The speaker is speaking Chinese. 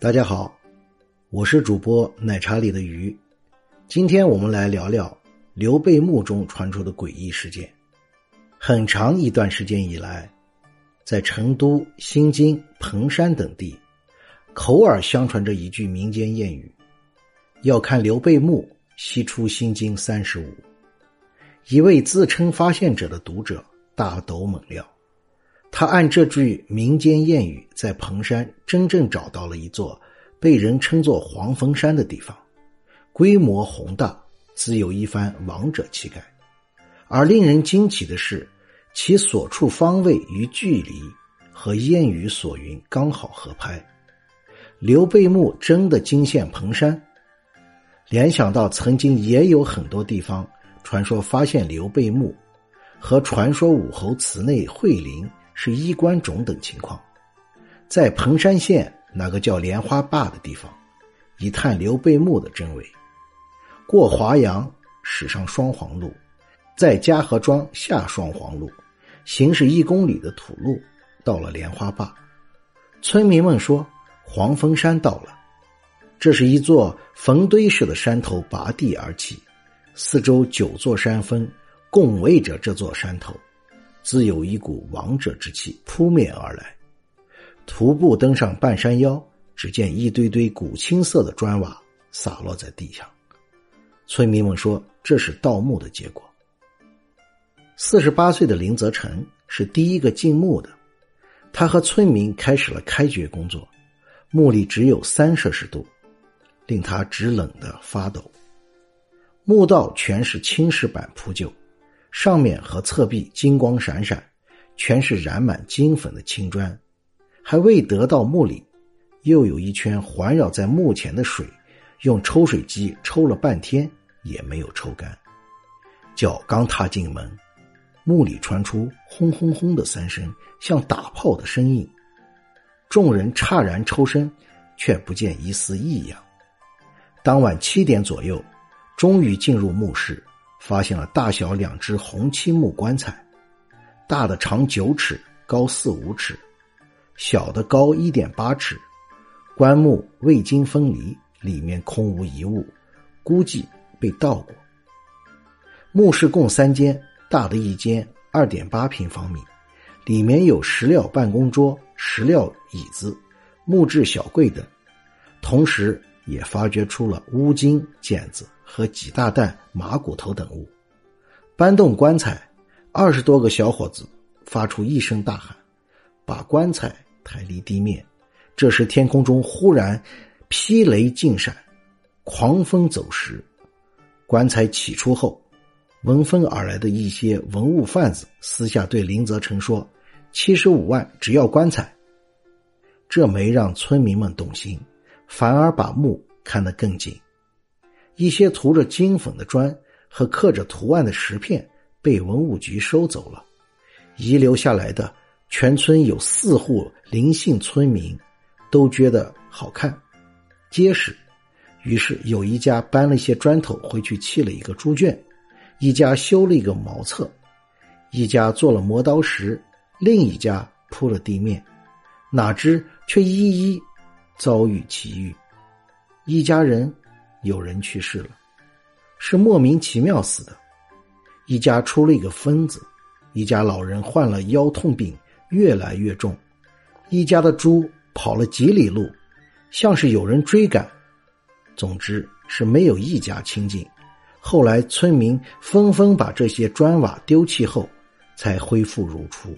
大家好，我是主播奶茶里的鱼。今天我们来聊聊刘备墓中传出的诡异事件。很长一段时间以来，在成都、新津、彭山等地，口耳相传着一句民间谚语：“要看刘备墓，西出新津三十五。”一位自称发现者的读者大抖猛料。他按这句民间谚语，在彭山真正找到了一座被人称作黄峰山的地方，规模宏大，自有一番王者气概。而令人惊奇的是，其所处方位与距离和谚语所云刚好合拍。刘备墓真的惊现彭山，联想到曾经也有很多地方传说发现刘备墓，和传说武侯祠内惠陵。是衣冠冢等情况，在彭山县那个叫莲花坝的地方，一探刘备墓的真伪。过华阳驶上双黄路，在嘉禾庄下双黄路，行驶一公里的土路，到了莲花坝。村民们说，黄峰山到了。这是一座坟堆式的山头，拔地而起，四周九座山峰共围着这座山头。自有一股王者之气扑面而来。徒步登上半山腰，只见一堆堆古青色的砖瓦洒落在地上。村民们说这是盗墓的结果。四十八岁的林则成是第一个进墓的，他和村民开始了开掘工作。墓里只有三摄氏度，令他直冷的发抖。墓道全是青石板铺就。上面和侧壁金光闪闪，全是染满金粉的青砖。还未得到墓里，又有一圈环绕在墓前的水，用抽水机抽了半天也没有抽干。脚刚踏进门，墓里传出轰轰轰的三声，像打炮的声音。众人诧然抽身，却不见一丝异样。当晚七点左右，终于进入墓室。发现了大小两只红漆木棺材，大的长九尺，高四五尺，小的高一点八尺。棺木未经分离，里面空无一物，估计被盗过。墓室共三间，大的一间二点八平方米，里面有石料办公桌、石料椅子、木质小柜等，同时也发掘出了乌金剪子。和几大袋马骨头等物，搬动棺材，二十多个小伙子发出一声大喊，把棺材抬离地面。这时天空中忽然霹雷尽闪，狂风走石。棺材起出后，闻风而来的一些文物贩子私下对林则成说：“七十五万只要棺材。”这没让村民们动心，反而把墓看得更紧。一些涂着金粉的砖和刻着图案的石片被文物局收走了，遗留下来的全村有四户林姓村民都觉得好看、结实，于是有一家搬了些砖头回去砌了一个猪圈，一家修了一个茅厕，一家做了磨刀石，另一家铺了地面，哪知却一一遭遇奇遇，一家人。有人去世了，是莫名其妙死的。一家出了一个疯子，一家老人患了腰痛病，越来越重。一家的猪跑了几里路，像是有人追赶。总之是没有一家清净。后来村民纷纷把这些砖瓦丢弃后，才恢复如初。